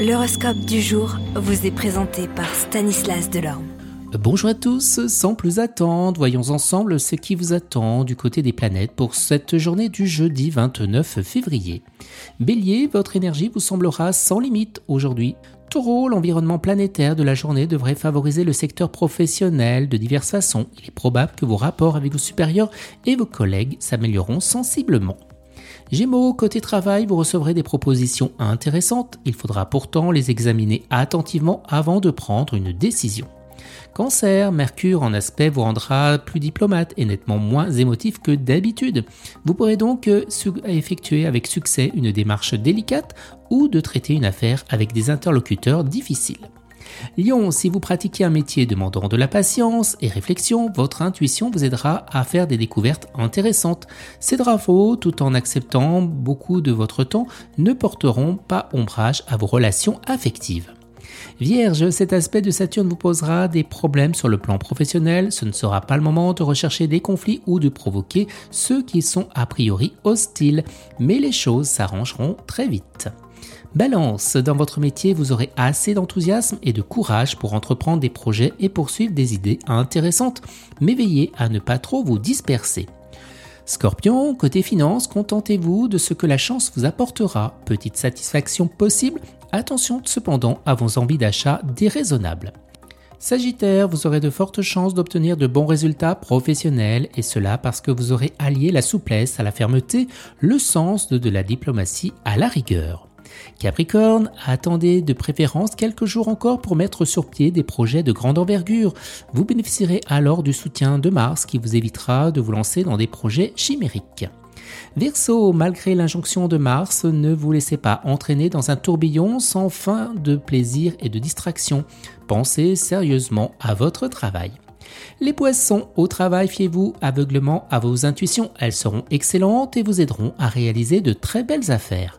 L'horoscope du jour vous est présenté par Stanislas Delorme. Bonjour à tous, sans plus attendre, voyons ensemble ce qui vous attend du côté des planètes pour cette journée du jeudi 29 février. Bélier, votre énergie vous semblera sans limite aujourd'hui. Taureau, l'environnement planétaire de la journée devrait favoriser le secteur professionnel de diverses façons. Il est probable que vos rapports avec vos supérieurs et vos collègues s'amélioreront sensiblement. Gémeaux, côté travail, vous recevrez des propositions intéressantes. Il faudra pourtant les examiner attentivement avant de prendre une décision. Cancer, Mercure en aspect vous rendra plus diplomate et nettement moins émotif que d'habitude. Vous pourrez donc euh, effectuer avec succès une démarche délicate ou de traiter une affaire avec des interlocuteurs difficiles. Lion, si vous pratiquez un métier demandant de la patience et réflexion, votre intuition vous aidera à faire des découvertes intéressantes. Ces travaux, tout en acceptant beaucoup de votre temps, ne porteront pas ombrage à vos relations affectives. Vierge, cet aspect de Saturne vous posera des problèmes sur le plan professionnel. Ce ne sera pas le moment de rechercher des conflits ou de provoquer ceux qui sont a priori hostiles, mais les choses s'arrangeront très vite. Balance, dans votre métier, vous aurez assez d'enthousiasme et de courage pour entreprendre des projets et poursuivre des idées intéressantes, mais veillez à ne pas trop vous disperser. Scorpion, côté finance, contentez-vous de ce que la chance vous apportera. Petite satisfaction possible, attention cependant à vos envies d'achat déraisonnables. Sagittaire, vous aurez de fortes chances d'obtenir de bons résultats professionnels, et cela parce que vous aurez allié la souplesse à la fermeté, le sens de la diplomatie à la rigueur. Capricorne, attendez de préférence quelques jours encore pour mettre sur pied des projets de grande envergure. Vous bénéficierez alors du soutien de Mars qui vous évitera de vous lancer dans des projets chimériques. Verseau, malgré l'injonction de Mars, ne vous laissez pas entraîner dans un tourbillon sans fin de plaisir et de distraction. Pensez sérieusement à votre travail. Les poissons, au travail, fiez-vous aveuglement à vos intuitions. Elles seront excellentes et vous aideront à réaliser de très belles affaires.